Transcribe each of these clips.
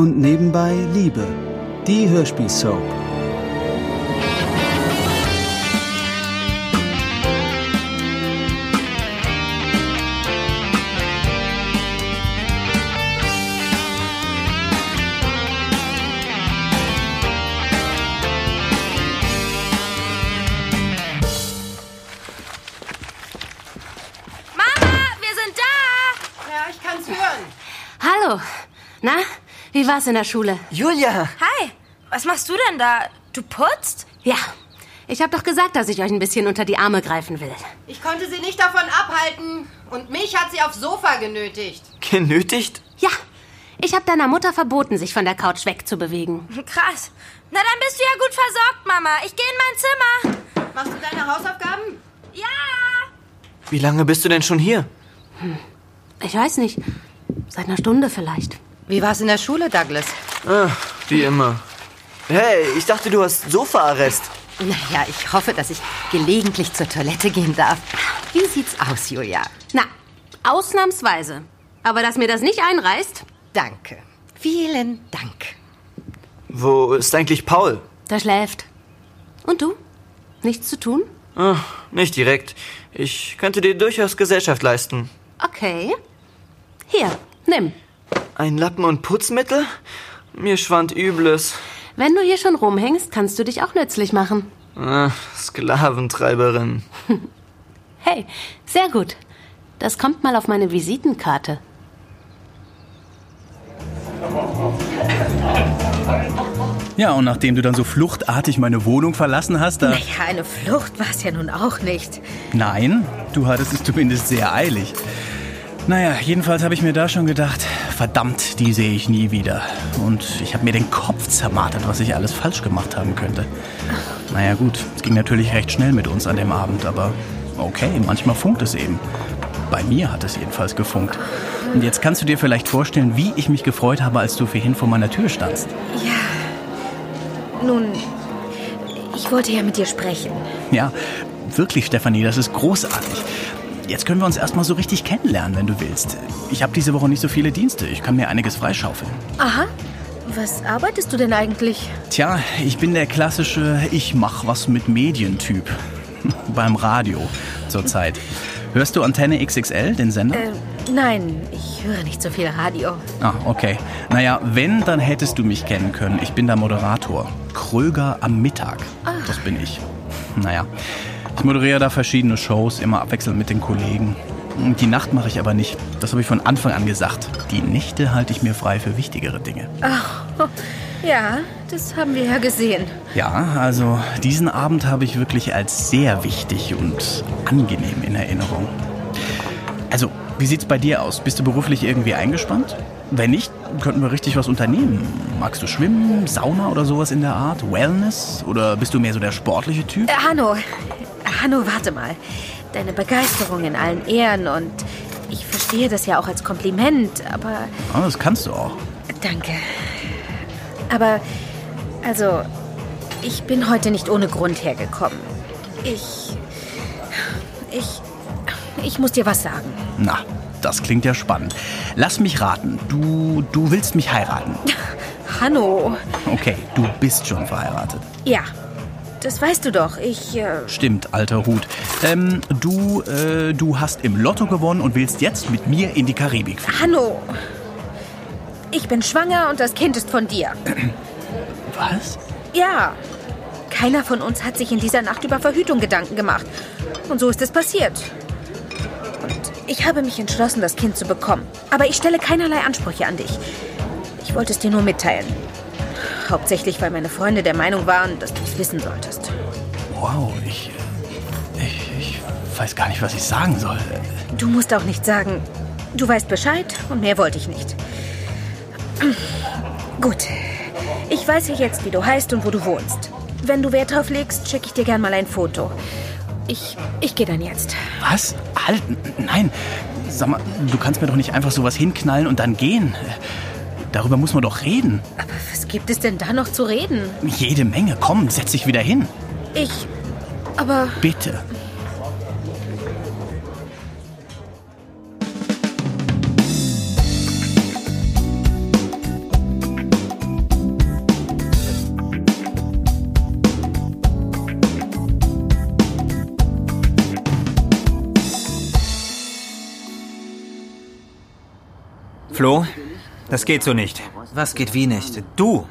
Und nebenbei Liebe, die Hörspielsoap. Mama, wir sind da! Ja, ich kann's hören. Hallo. Na, wie war's in der Schule? Julia! Hi, was machst du denn da? Du putzt? Ja, ich habe doch gesagt, dass ich euch ein bisschen unter die Arme greifen will. Ich konnte sie nicht davon abhalten. Und mich hat sie aufs Sofa genötigt. Genötigt? Ja, ich habe deiner Mutter verboten, sich von der Couch wegzubewegen. Krass. Na, dann bist du ja gut versorgt, Mama. Ich gehe in mein Zimmer. Machst du deine Hausaufgaben? Ja. Wie lange bist du denn schon hier? Ich weiß nicht, seit einer Stunde vielleicht. Wie war's in der Schule, Douglas? Ah, wie immer. Hey, ich dachte, du hast Sofaarrest. Naja, ich hoffe, dass ich gelegentlich zur Toilette gehen darf. Wie sieht's aus, Julia? Na, ausnahmsweise. Aber dass mir das nicht einreißt, Danke. Vielen Dank. Wo ist eigentlich Paul? der schläft. Und du? Nichts zu tun? Ah, nicht direkt. Ich könnte dir durchaus Gesellschaft leisten. Okay. Hier, nimm. Ein Lappen und Putzmittel? Mir schwand Übles. Wenn du hier schon rumhängst, kannst du dich auch nützlich machen. Ah, Sklaventreiberin. Hey, sehr gut. Das kommt mal auf meine Visitenkarte. Ja, und nachdem du dann so fluchtartig meine Wohnung verlassen hast, da... Naja, eine Flucht war es ja nun auch nicht. Nein, du hattest es zumindest sehr eilig. Naja, jedenfalls habe ich mir da schon gedacht, verdammt, die sehe ich nie wieder. Und ich habe mir den Kopf zermartert, was ich alles falsch gemacht haben könnte. Naja gut, es ging natürlich recht schnell mit uns an dem Abend, aber okay, manchmal funkt es eben. Bei mir hat es jedenfalls gefunkt. Und jetzt kannst du dir vielleicht vorstellen, wie ich mich gefreut habe, als du vorhin vor meiner Tür standst. Nun, ich wollte ja mit dir sprechen. Ja, wirklich, Stefanie, das ist großartig. Jetzt können wir uns erstmal so richtig kennenlernen, wenn du willst. Ich habe diese Woche nicht so viele Dienste. Ich kann mir einiges freischaufeln. Aha. Was arbeitest du denn eigentlich? Tja, ich bin der klassische Ich mach was mit Medien-Typ. Beim Radio zurzeit. Hörst du Antenne XXL, den Sender? Äh, nein, ich höre nicht so viel Radio. Ah, okay. Naja, wenn, dann hättest du mich kennen können. Ich bin der Moderator. Kröger am Mittag. Das bin ich. Naja, ich moderiere da verschiedene Shows, immer abwechselnd mit den Kollegen. Die Nacht mache ich aber nicht. Das habe ich von Anfang an gesagt. Die Nächte halte ich mir frei für wichtigere Dinge. Ja, das haben wir ja gesehen. Ja, also diesen Abend habe ich wirklich als sehr wichtig und angenehm in Erinnerung. Also, wie sieht's bei dir aus? Bist du beruflich irgendwie eingespannt? Wenn nicht, könnten wir richtig was unternehmen. Magst du schwimmen, Sauna oder sowas in der Art? Wellness? Oder bist du mehr so der sportliche Typ? Äh, Hanno, Hanno, warte mal. Deine Begeisterung in allen Ehren und ich verstehe das ja auch als Kompliment, aber Ah, das kannst du auch. danke. Aber, also, ich bin heute nicht ohne Grund hergekommen. Ich, ich, ich muss dir was sagen. Na, das klingt ja spannend. Lass mich raten. Du, du willst mich heiraten. Hanno, Okay, du bist schon verheiratet. ja, das weißt du doch. Ich, äh, Stimmt, alter Hut. Ähm, du, äh, du hast im Lotto gewonnen und willst jetzt mit mir in die Karibik fliegen. Hanno, ich bin schwanger und das Kind ist von dir. Was? Ja. Keiner von uns hat sich in dieser Nacht über Verhütung Gedanken gemacht. Und so ist es passiert. Und ich habe mich entschlossen, das Kind zu bekommen. Aber ich stelle keinerlei Ansprüche an dich. Ich wollte es dir nur mitteilen. Hauptsächlich, weil meine Freunde der Meinung waren, dass du es wissen solltest. Wow, ich, äh, ich, ich weiß gar nicht, was ich sagen soll. Du musst auch nicht sagen, du weißt Bescheid und mehr wollte ich nicht. Gut. Ich weiß ja jetzt, wie du heißt und wo du wohnst. Wenn du Wert drauf legst, schicke ich dir gern mal ein Foto. Ich, ich gehe dann jetzt. Was? Halt, nein. Sag mal, du kannst mir doch nicht einfach sowas hinknallen und dann gehen. Darüber muss man doch reden. Aber was gibt es denn da noch zu reden? Jede Menge. Komm, setz dich wieder hin. Ich. Aber. Bitte. Flo, das geht so nicht. Was geht wie nicht? Du,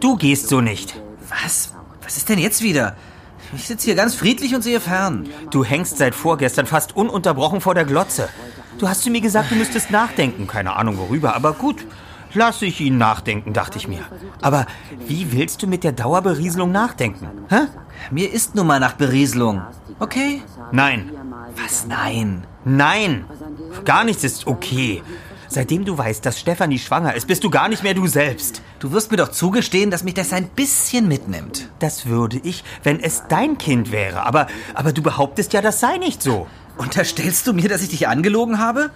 du gehst so nicht. Was? Was ist denn jetzt wieder? Ich sitze hier ganz friedlich und sehe fern. Du hängst seit vorgestern fast ununterbrochen vor der Glotze. Du hast zu mir gesagt, du müsstest nachdenken. Keine Ahnung worüber, aber gut. Lass ich ihn nachdenken, dachte ich mir. Aber wie willst du mit der Dauerberieselung nachdenken? Hä? Mir ist nun mal nach Berieselung. Okay? Nein. Was nein? Nein. Gar nichts ist okay. Seitdem du weißt, dass Stefanie schwanger ist, bist du gar nicht mehr du selbst. Du wirst mir doch zugestehen, dass mich das ein bisschen mitnimmt. Das würde ich, wenn es dein Kind wäre. Aber, aber du behauptest ja, das sei nicht so. Unterstellst du mir, dass ich dich angelogen habe?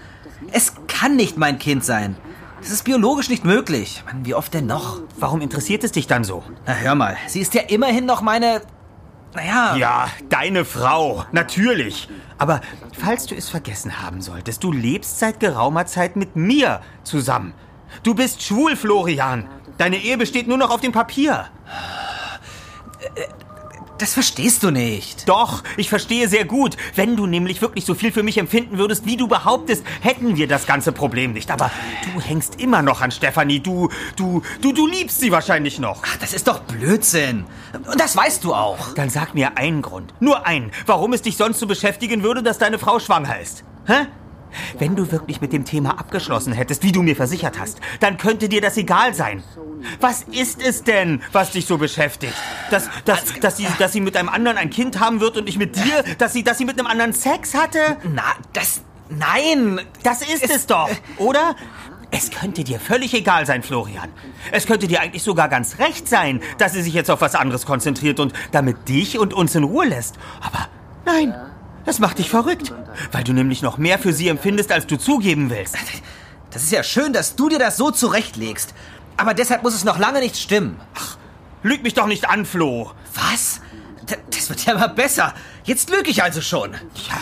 Es kann nicht mein Kind sein. Das ist biologisch nicht möglich. Mann, wie oft denn noch? Warum interessiert es dich dann so? Na hör mal, sie ist ja immerhin noch meine. Naja. Ja, deine Frau, natürlich. Aber falls du es vergessen haben solltest, du lebst seit geraumer Zeit mit mir zusammen. Du bist schwul, Florian. Deine Ehe besteht nur noch auf dem Papier. Das verstehst du nicht. Doch, ich verstehe sehr gut. Wenn du nämlich wirklich so viel für mich empfinden würdest, wie du behauptest, hätten wir das ganze Problem nicht. Aber du hängst immer noch an Stefanie. Du, du, du, du liebst sie wahrscheinlich noch. Ach, das ist doch Blödsinn. Und das weißt du auch. Dann sag mir einen Grund. Nur einen. Warum es dich sonst so beschäftigen würde, dass deine Frau schwanger ist. Hä? Wenn du wirklich mit dem Thema abgeschlossen hättest, wie du mir versichert hast, dann könnte dir das egal sein. Was ist es denn, was dich so beschäftigt? Dass, dass, dass, sie, dass sie mit einem anderen ein Kind haben wird und nicht mit dir? Dass sie, dass sie mit einem anderen Sex hatte? Na, das. Nein! Das ist es, es doch, oder? Es könnte dir völlig egal sein, Florian. Es könnte dir eigentlich sogar ganz recht sein, dass sie sich jetzt auf was anderes konzentriert und damit dich und uns in Ruhe lässt. Aber nein, das macht dich verrückt, weil du nämlich noch mehr für sie empfindest, als du zugeben willst. Das ist ja schön, dass du dir das so zurechtlegst. Aber deshalb muss es noch lange nicht stimmen. Ach, lüg mich doch nicht an, Flo. Was? D das wird ja immer besser. Jetzt lüge ich also schon. Ja,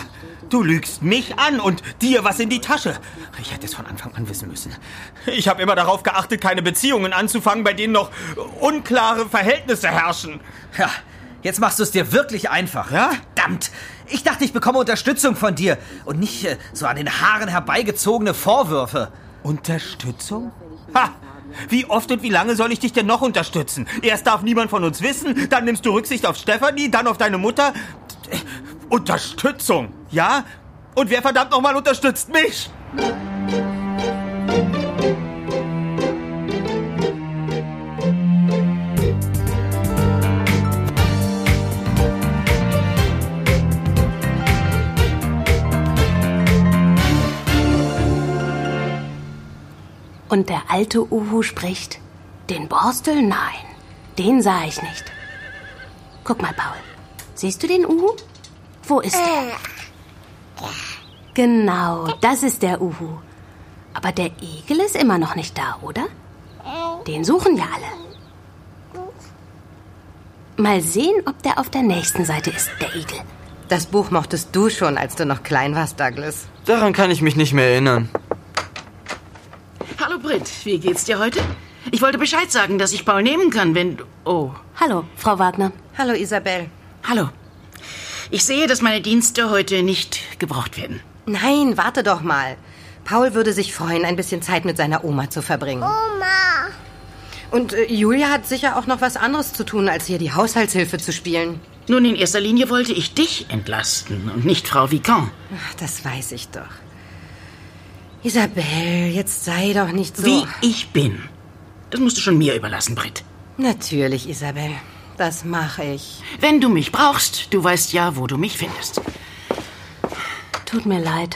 du lügst mich an und dir was in die Tasche. Ich hätte es von Anfang an wissen müssen. Ich habe immer darauf geachtet, keine Beziehungen anzufangen, bei denen noch unklare Verhältnisse herrschen. Ja, jetzt machst du es dir wirklich einfach. Ja? Verdammt! Ich dachte, ich bekomme Unterstützung von dir und nicht äh, so an den Haaren herbeigezogene Vorwürfe. Unterstützung? Ha! Wie oft und wie lange soll ich dich denn noch unterstützen? Erst darf niemand von uns wissen, dann nimmst du Rücksicht auf Stefanie, dann auf deine Mutter. Unterstützung, ja? Und wer verdammt nochmal unterstützt mich? Alte Uhu spricht, den Borstel? Nein, den sah ich nicht. Guck mal, Paul. Siehst du den Uhu? Wo ist er? Genau, das ist der Uhu. Aber der Igel ist immer noch nicht da, oder? Den suchen wir alle. Mal sehen, ob der auf der nächsten Seite ist, der Igel. Das Buch mochtest du schon, als du noch klein warst, Douglas. Daran kann ich mich nicht mehr erinnern. Britt, wie geht's dir heute? Ich wollte Bescheid sagen, dass ich Paul nehmen kann, wenn du... Oh. Hallo, Frau Wagner. Hallo, Isabel. Hallo. Ich sehe, dass meine Dienste heute nicht gebraucht werden. Nein, warte doch mal. Paul würde sich freuen, ein bisschen Zeit mit seiner Oma zu verbringen. Oma! Und äh, Julia hat sicher auch noch was anderes zu tun, als hier die Haushaltshilfe zu spielen. Nun, in erster Linie wollte ich dich entlasten und nicht Frau Vicon. Ach, das weiß ich doch. Isabel, jetzt sei doch nicht so. Wie ich bin. Das musst du schon mir überlassen, Britt. Natürlich, Isabel. Das mache ich. Wenn du mich brauchst, du weißt ja, wo du mich findest. Tut mir leid.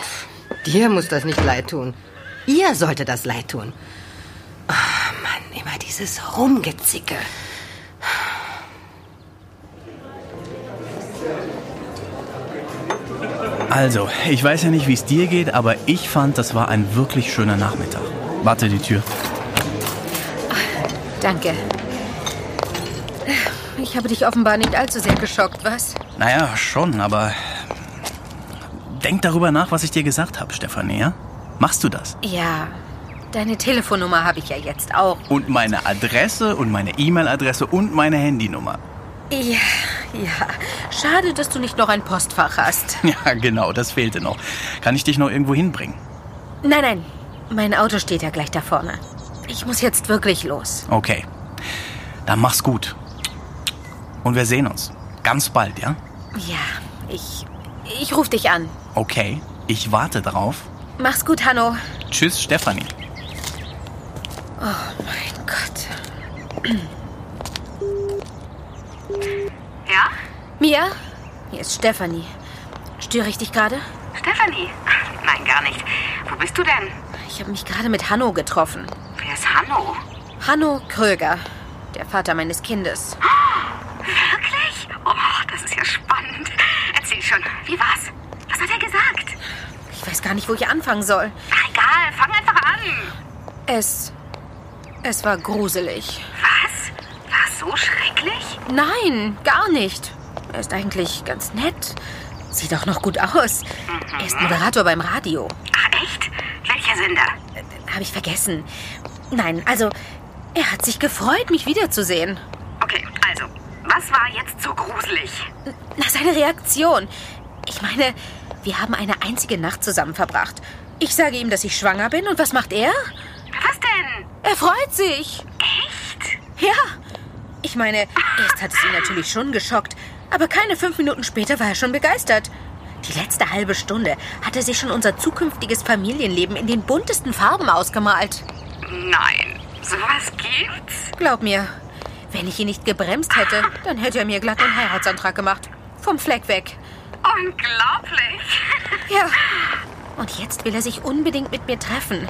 Dir muss das nicht leid tun. Ihr sollte das leid tun. Oh Mann, immer dieses Rumgezicke. Also, ich weiß ja nicht, wie es dir geht, aber ich fand, das war ein wirklich schöner Nachmittag. Warte, die Tür. Danke. Ich habe dich offenbar nicht allzu sehr geschockt, was? Naja, schon, aber denk darüber nach, was ich dir gesagt habe, Stefanie, ja? Machst du das? Ja, deine Telefonnummer habe ich ja jetzt auch. Und meine Adresse und meine E-Mail-Adresse und meine Handynummer. Ja, ja. Schade, dass du nicht noch ein Postfach hast. Ja, genau, das fehlte noch. Kann ich dich noch irgendwo hinbringen? Nein, nein. Mein Auto steht ja gleich da vorne. Ich muss jetzt wirklich los. Okay. Dann mach's gut. Und wir sehen uns. Ganz bald, ja? Ja, ich. Ich ruf dich an. Okay. Ich warte drauf. Mach's gut, Hanno. Tschüss, Stefanie. Oh mein Gott. Ja? Mia? Hier ist Stefanie. Störe ich dich gerade? Stefanie? Nein, gar nicht. Wo bist du denn? Ich habe mich gerade mit Hanno getroffen. Wer ist Hanno? Hanno Kröger, der Vater meines Kindes. Wirklich? Oh, das ist ja spannend. Erzähl schon, wie war's? Was hat er gesagt? Ich weiß gar nicht, wo ich anfangen soll. Ach, egal, fang einfach an. Es. Es war gruselig. Was? War es so schrecklich? Nein, gar nicht. Er ist eigentlich ganz nett. Sieht auch noch gut aus. Er ist Moderator beim Radio. Ach, echt? Welcher Sender? Habe ich vergessen. Nein, also, er hat sich gefreut, mich wiederzusehen. Okay, also, was war jetzt so gruselig? Na, seine Reaktion. Ich meine, wir haben eine einzige Nacht zusammen verbracht. Ich sage ihm, dass ich schwanger bin und was macht er? Was denn? Er freut sich. Echt? Ja. Ich meine, erst hat es ihn natürlich schon geschockt, aber keine fünf Minuten später war er schon begeistert. Die letzte halbe Stunde hat er sich schon unser zukünftiges Familienleben in den buntesten Farben ausgemalt. Nein, sowas gibt's? Glaub mir, wenn ich ihn nicht gebremst hätte, dann hätte er mir glatt einen Heiratsantrag gemacht. Vom Fleck weg. Unglaublich. Ja. Und jetzt will er sich unbedingt mit mir treffen.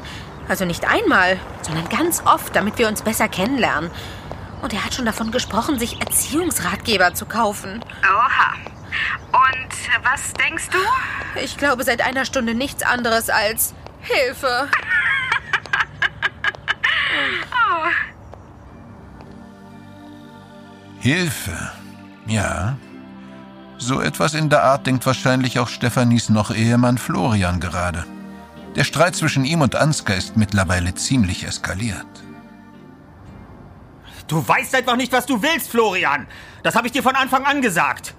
Also nicht einmal, sondern ganz oft, damit wir uns besser kennenlernen. Und er hat schon davon gesprochen, sich Erziehungsratgeber zu kaufen. Oha. Und was denkst du? Ich glaube seit einer Stunde nichts anderes als Hilfe. Oh. Hilfe. Ja. So etwas in der Art denkt wahrscheinlich auch Stephanies noch Ehemann Florian gerade. Der Streit zwischen ihm und Ansgar ist mittlerweile ziemlich eskaliert. Du weißt einfach nicht, was du willst, Florian. Das habe ich dir von Anfang an gesagt.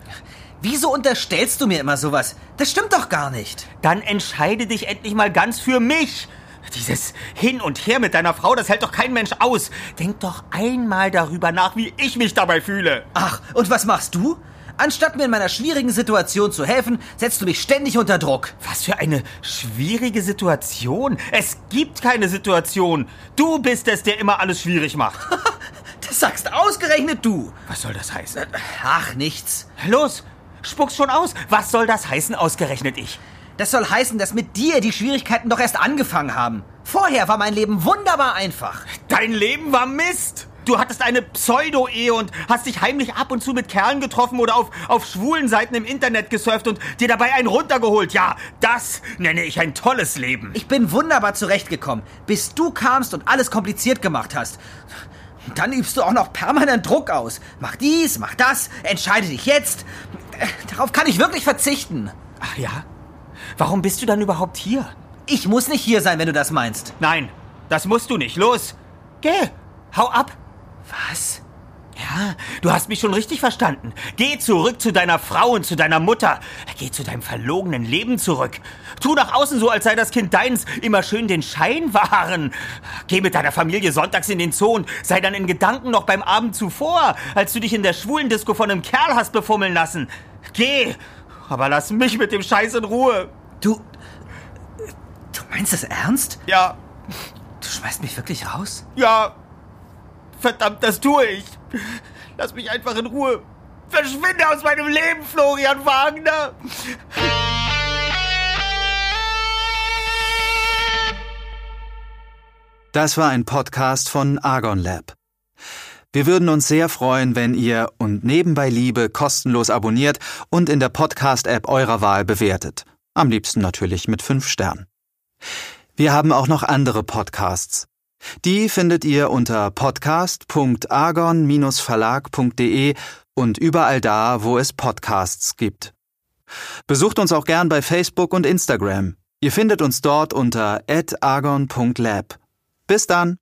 Wieso unterstellst du mir immer sowas? Das stimmt doch gar nicht. Dann entscheide dich endlich mal ganz für mich. Dieses Hin und Her mit deiner Frau, das hält doch kein Mensch aus. Denk doch einmal darüber nach, wie ich mich dabei fühle. Ach, und was machst du? Anstatt mir in meiner schwierigen Situation zu helfen, setzt du mich ständig unter Druck. Was für eine schwierige Situation. Es gibt keine Situation. Du bist es, der immer alles schwierig macht. das sagst ausgerechnet du. Was soll das heißen? Ach, nichts. Los, spuck's schon aus. Was soll das heißen, ausgerechnet ich? Das soll heißen, dass mit dir die Schwierigkeiten doch erst angefangen haben. Vorher war mein Leben wunderbar einfach. Dein Leben war Mist. Du hattest eine Pseudo-Ehe und hast dich heimlich ab und zu mit Kerlen getroffen oder auf, auf schwulen Seiten im Internet gesurft und dir dabei einen runtergeholt. Ja, das nenne ich ein tolles Leben. Ich bin wunderbar zurechtgekommen, bis du kamst und alles kompliziert gemacht hast. Dann übst du auch noch permanent Druck aus. Mach dies, mach das, entscheide dich jetzt. Äh, Darauf kann ich wirklich verzichten. Ach ja? Warum bist du dann überhaupt hier? Ich muss nicht hier sein, wenn du das meinst. Nein, das musst du nicht. Los, geh, hau ab. Was? Ja, du hast mich schon richtig verstanden. Geh zurück zu deiner Frau und zu deiner Mutter. Geh zu deinem verlogenen Leben zurück. Tu nach außen so, als sei das Kind deins, immer schön den Schein wahren. Geh mit deiner Familie sonntags in den Zoo und sei dann in Gedanken noch beim Abend zuvor, als du dich in der schwulen Disco von einem Kerl hast befummeln lassen. Geh, aber lass mich mit dem Scheiß in Ruhe. Du. Du meinst das ernst? Ja. Du schmeißt mich wirklich raus? Ja. Verdammt, das tue ich. Lass mich einfach in Ruhe. Verschwinde aus meinem Leben, Florian Wagner. Das war ein Podcast von Argon Lab. Wir würden uns sehr freuen, wenn ihr und nebenbei Liebe kostenlos abonniert und in der Podcast-App eurer Wahl bewertet. Am liebsten natürlich mit fünf Sternen. Wir haben auch noch andere Podcasts. Die findet ihr unter podcast.argon-verlag.de und überall da, wo es Podcasts gibt. Besucht uns auch gern bei Facebook und Instagram. Ihr findet uns dort unter argon.lab. Bis dann!